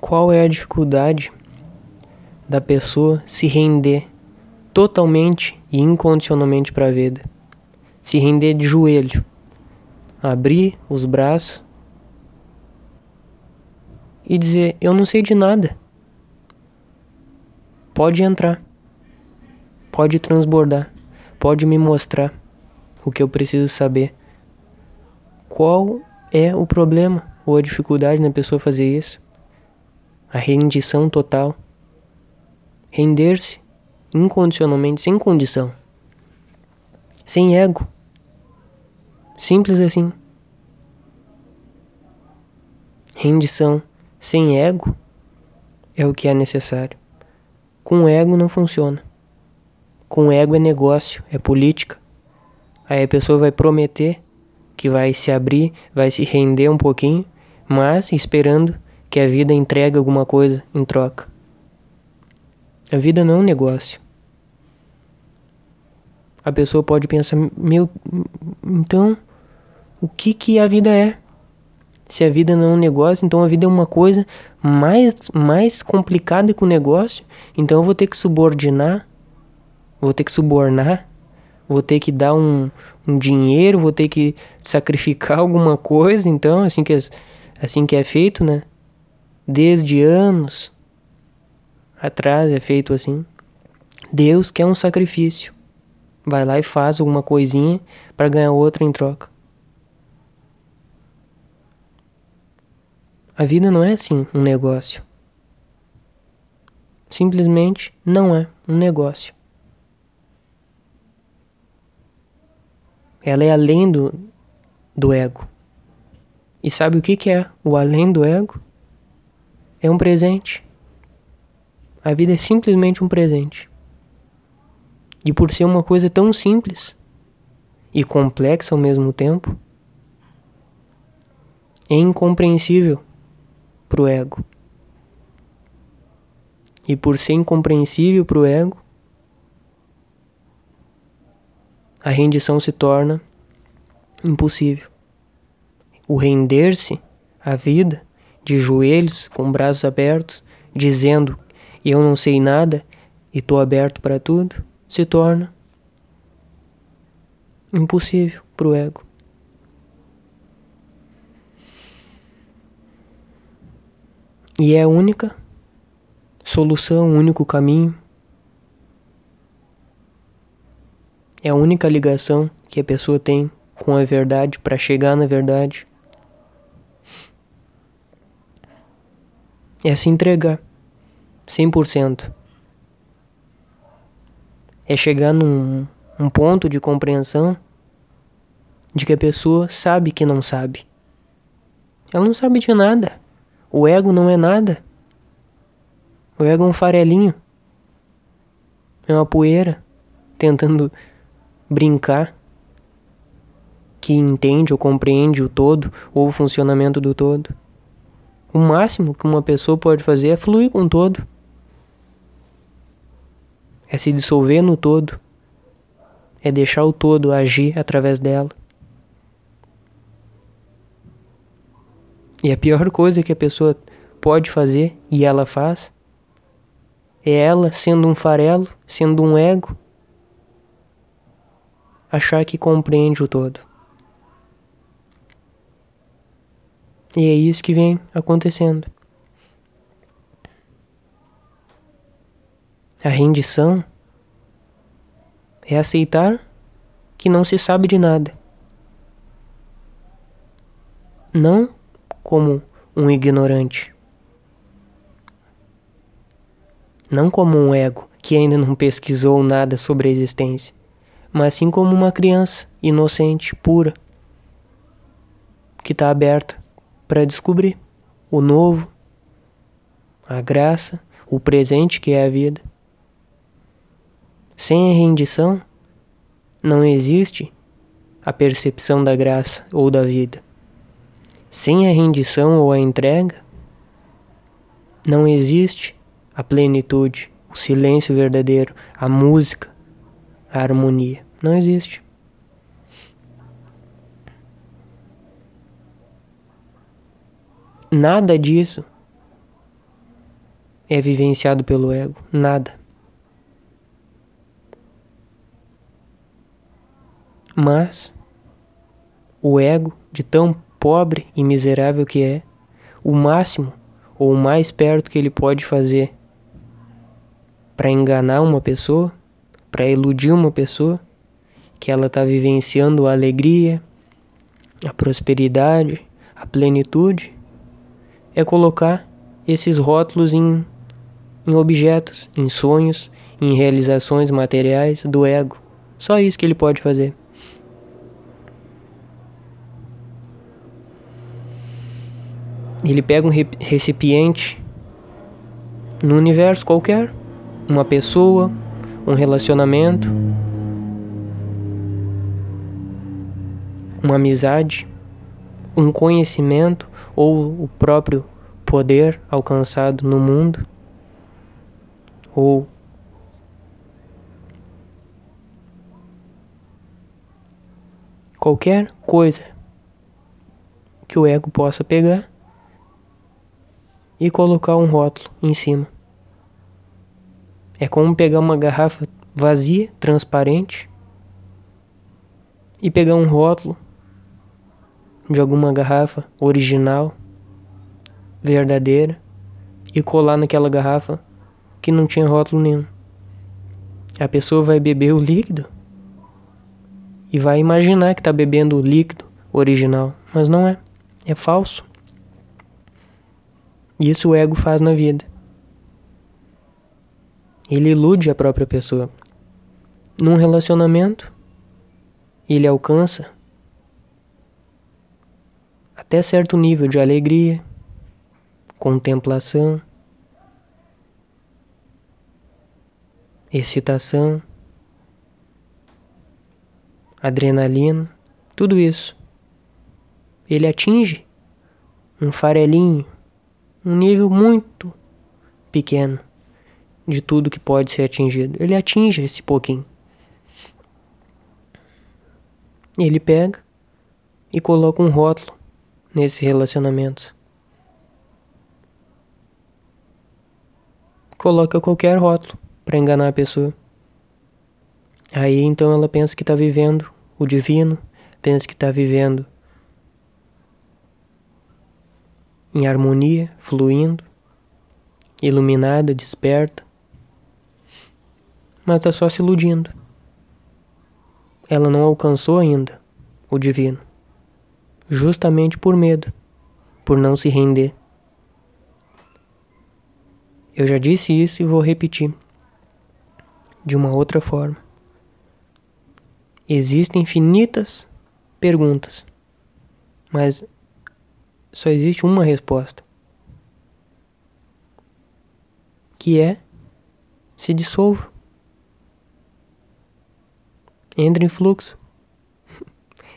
Qual é a dificuldade da pessoa se render totalmente e incondicionalmente para a vida? Se render de joelho, abrir os braços e dizer: Eu não sei de nada. Pode entrar, pode transbordar, pode me mostrar o que eu preciso saber. Qual é o problema ou a dificuldade na pessoa fazer isso? A rendição total. Render-se incondicionalmente, sem condição. Sem ego. Simples assim. Rendição sem ego é o que é necessário. Com ego não funciona. Com ego é negócio, é política. Aí a pessoa vai prometer que vai se abrir, vai se render um pouquinho, mas esperando que a vida entregue alguma coisa em troca. A vida não é um negócio. A pessoa pode pensar, meu, então, o que que a vida é? Se a vida não é um negócio, então a vida é uma coisa mais, mais complicada que o negócio. Então eu vou ter que subordinar, vou ter que subornar vou ter que dar um, um dinheiro, vou ter que sacrificar alguma coisa, então, assim que, é, assim que é feito, né? Desde anos atrás é feito assim. Deus quer um sacrifício. Vai lá e faz alguma coisinha para ganhar outra em troca. A vida não é assim um negócio. Simplesmente não é um negócio. Ela é além do, do ego. E sabe o que, que é o além do ego? É um presente. A vida é simplesmente um presente. E por ser uma coisa tão simples e complexa ao mesmo tempo, é incompreensível para o ego. E por ser incompreensível para o ego, a rendição se torna impossível. O render-se à vida, de joelhos, com braços abertos, dizendo eu não sei nada e estou aberto para tudo, se torna impossível para o ego. E é a única solução, o único caminho É a única ligação que a pessoa tem com a verdade para chegar na verdade. É se entregar 100%. É chegar num um ponto de compreensão de que a pessoa sabe que não sabe. Ela não sabe de nada. O ego não é nada. O ego é um farelinho. É uma poeira tentando brincar, que entende ou compreende o todo ou o funcionamento do todo. O máximo que uma pessoa pode fazer é fluir com o todo. É se dissolver no todo. É deixar o todo agir através dela. E a pior coisa que a pessoa pode fazer, e ela faz, é ela sendo um farelo, sendo um ego, achar que compreende o todo. E é isso que vem acontecendo. A rendição é aceitar que não se sabe de nada. Não como um ignorante. Não como um ego que ainda não pesquisou nada sobre a existência mas sim como uma criança inocente, pura, que está aberta para descobrir o novo, a graça, o presente que é a vida. Sem a rendição, não existe a percepção da graça ou da vida. Sem a rendição ou a entrega, não existe a plenitude, o silêncio verdadeiro, a música, a harmonia. Não existe. Nada disso é vivenciado pelo ego? Nada. Mas o ego, de tão pobre e miserável que é, o máximo ou o mais perto que ele pode fazer para enganar uma pessoa, para iludir uma pessoa, que ela está vivenciando a alegria, a prosperidade, a plenitude, é colocar esses rótulos em, em objetos, em sonhos, em realizações materiais do ego. Só isso que ele pode fazer. Ele pega um recipiente no universo qualquer, uma pessoa, um relacionamento, uma amizade, um conhecimento ou o próprio poder alcançado no mundo, ou qualquer coisa que o ego possa pegar e colocar um rótulo em cima. É como pegar uma garrafa vazia, transparente, e pegar um rótulo de alguma garrafa original, verdadeira, e colar naquela garrafa que não tinha rótulo nenhum. A pessoa vai beber o líquido e vai imaginar que está bebendo o líquido original, mas não é. É falso. Isso o ego faz na vida. Ele ilude a própria pessoa. Num relacionamento, ele alcança até certo nível de alegria, contemplação, excitação, adrenalina, tudo isso. Ele atinge um farelinho, um nível muito pequeno de tudo que pode ser atingido. Ele atinge esse pouquinho. Ele pega e coloca um rótulo nesses relacionamentos. Coloca qualquer rótulo para enganar a pessoa. Aí então ela pensa que está vivendo o divino, pensa que está vivendo em harmonia, fluindo, iluminada, desperta, mas está só se iludindo. Ela não alcançou ainda o divino justamente por medo, por não se render. Eu já disse isso e vou repetir de uma outra forma. Existem infinitas perguntas, mas só existe uma resposta, que é se dissolva. Entre em fluxo.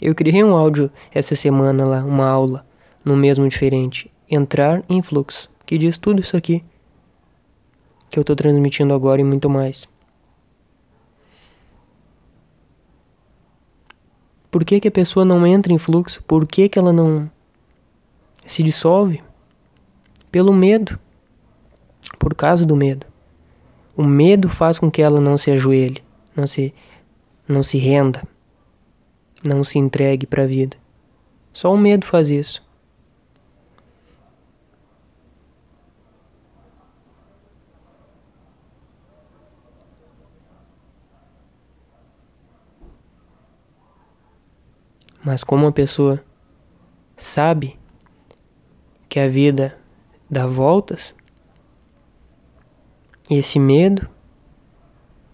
Eu criei um áudio essa semana lá, uma aula, no mesmo diferente. Entrar em fluxo, que diz tudo isso aqui. Que eu tô transmitindo agora e muito mais. Por que, que a pessoa não entra em fluxo? Por que, que ela não se dissolve? Pelo medo. Por causa do medo. O medo faz com que ela não se ajoelhe, não se, não se renda. Não se entregue para a vida. Só o medo faz isso. Mas como a pessoa sabe que a vida dá voltas, esse medo,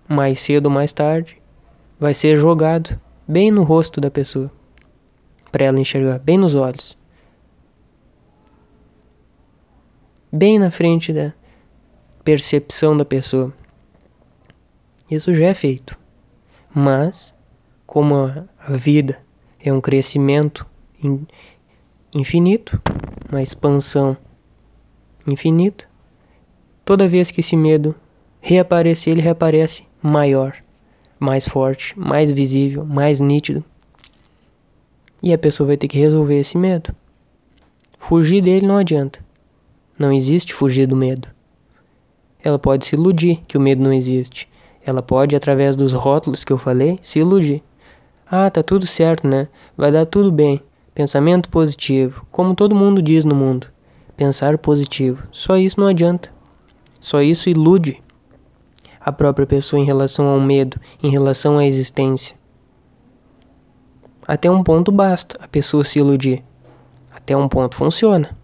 mais cedo ou mais tarde, vai ser jogado bem no rosto da pessoa, para ela enxergar, bem nos olhos. Bem na frente da percepção da pessoa. Isso já é feito. Mas, como a vida é um crescimento infinito, uma expansão infinita, toda vez que esse medo reaparecer, ele reaparece maior mais forte, mais visível, mais nítido. E a pessoa vai ter que resolver esse medo. Fugir dele não adianta. Não existe fugir do medo. ela pode se iludir que o medo não existe. Ela pode, através dos rótulos que eu falei, se iludir. Ah, tá tudo certo, né? Vai dar tudo bem. Pensamento positivo, como todo mundo diz no mundo. Pensar positivo. Só isso não adianta. Só isso ilude a própria pessoa em relação ao medo, em relação à existência. Até um ponto basta a pessoa se iludir. Até um ponto funciona.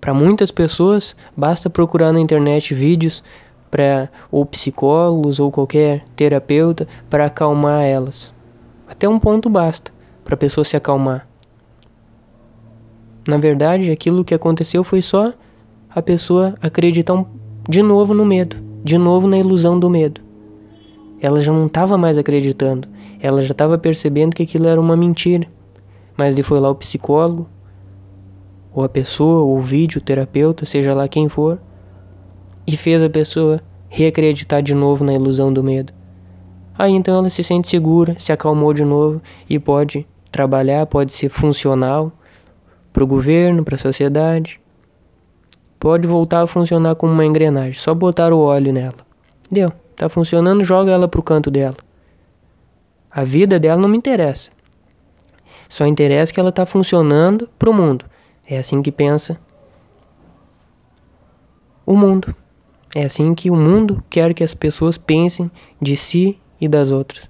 Para muitas pessoas, basta procurar na internet vídeos para ou psicólogos ou qualquer terapeuta para acalmar elas. Até um ponto basta para a pessoa se acalmar. Na verdade, aquilo que aconteceu foi só a pessoa acreditar de novo no medo, de novo na ilusão do medo. Ela já não estava mais acreditando, ela já estava percebendo que aquilo era uma mentira. Mas ele foi lá o psicólogo, ou a pessoa, ou o vídeo, o terapeuta, seja lá quem for, e fez a pessoa reacreditar de novo na ilusão do medo. Aí então ela se sente segura, se acalmou de novo e pode trabalhar, pode ser funcional para o governo, para a sociedade. Pode voltar a funcionar como uma engrenagem, só botar o óleo nela. Deu, tá funcionando, joga ela pro canto dela. A vida dela não me interessa. Só interessa que ela tá funcionando pro mundo. É assim que pensa o mundo. É assim que o mundo quer que as pessoas pensem de si e das outras.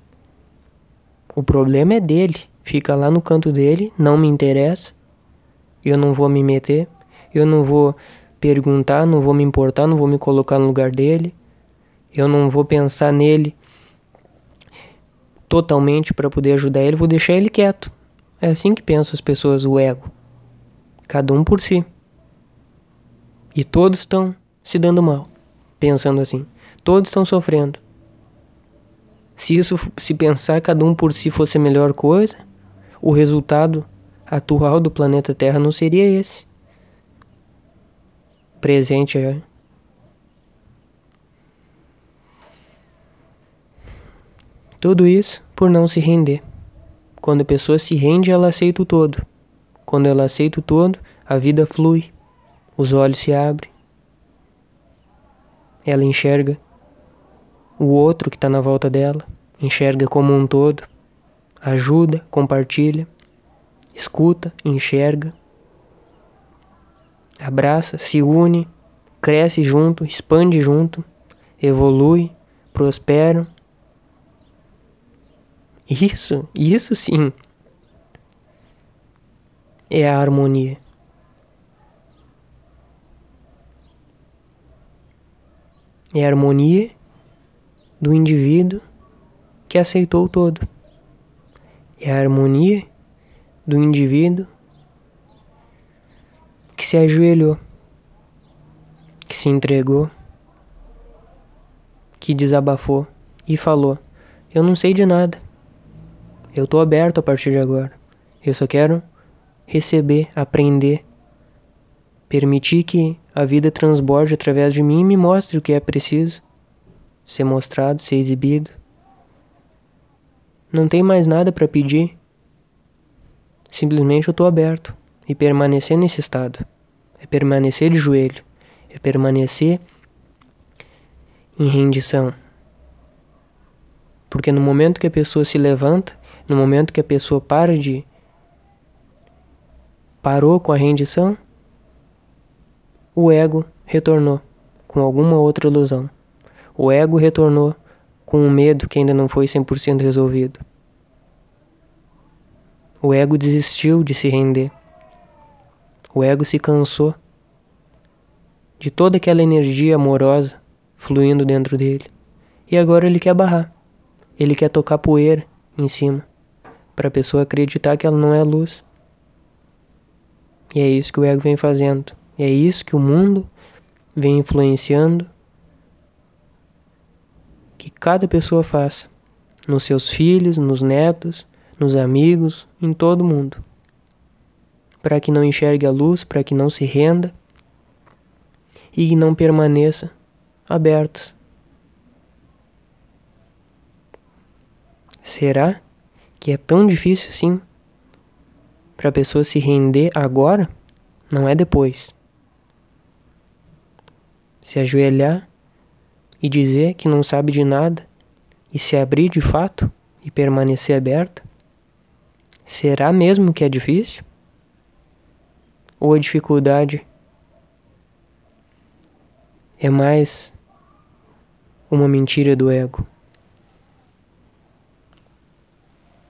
O problema é dele. Fica lá no canto dele, não me interessa. Eu não vou me meter. Eu não vou perguntar, não vou me importar, não vou me colocar no lugar dele. Eu não vou pensar nele totalmente para poder ajudar ele, vou deixar ele quieto. É assim que pensam as pessoas, o ego cada um por si. E todos estão se dando mal, pensando assim. Todos estão sofrendo. Se isso se pensar cada um por si fosse a melhor coisa, o resultado atual do planeta Terra não seria esse. Presente é Tudo isso por não se render. Quando a pessoa se rende, ela aceita o todo. Quando ela aceita o todo, a vida flui, os olhos se abrem. Ela enxerga o outro que está na volta dela, enxerga como um todo, ajuda, compartilha, escuta, enxerga, abraça, se une, cresce junto, expande junto, evolui, prospera. Isso, isso sim é a harmonia. É a harmonia do indivíduo que aceitou o todo. É a harmonia do indivíduo que se ajoelhou, que se entregou, que desabafou e falou: Eu não sei de nada. Eu estou aberto a partir de agora. Eu só quero receber, aprender, permitir que a vida transborde através de mim e me mostre o que é preciso ser mostrado, ser exibido. Não tem mais nada para pedir. Simplesmente eu estou aberto e permanecer nesse estado. É permanecer de joelho, é permanecer em rendição. Porque no momento que a pessoa se levanta, no momento que a pessoa para de parou com a rendição, o ego retornou com alguma outra ilusão. O ego retornou com um medo que ainda não foi 100% resolvido. O ego desistiu de se render. O ego se cansou de toda aquela energia amorosa fluindo dentro dele. E agora ele quer barrar. Ele quer tocar poeira em cima, para a pessoa acreditar que ela não é luz. E é isso que o ego vem fazendo. E é isso que o mundo vem influenciando que cada pessoa faça. Nos seus filhos, nos netos, nos amigos, em todo mundo. Para que não enxergue a luz, para que não se renda e não permaneça abertos. Será que é tão difícil assim para a pessoa se render agora, não é depois. Se ajoelhar e dizer que não sabe de nada e se abrir de fato e permanecer aberta? Será mesmo que é difícil? Ou a dificuldade é mais uma mentira do ego?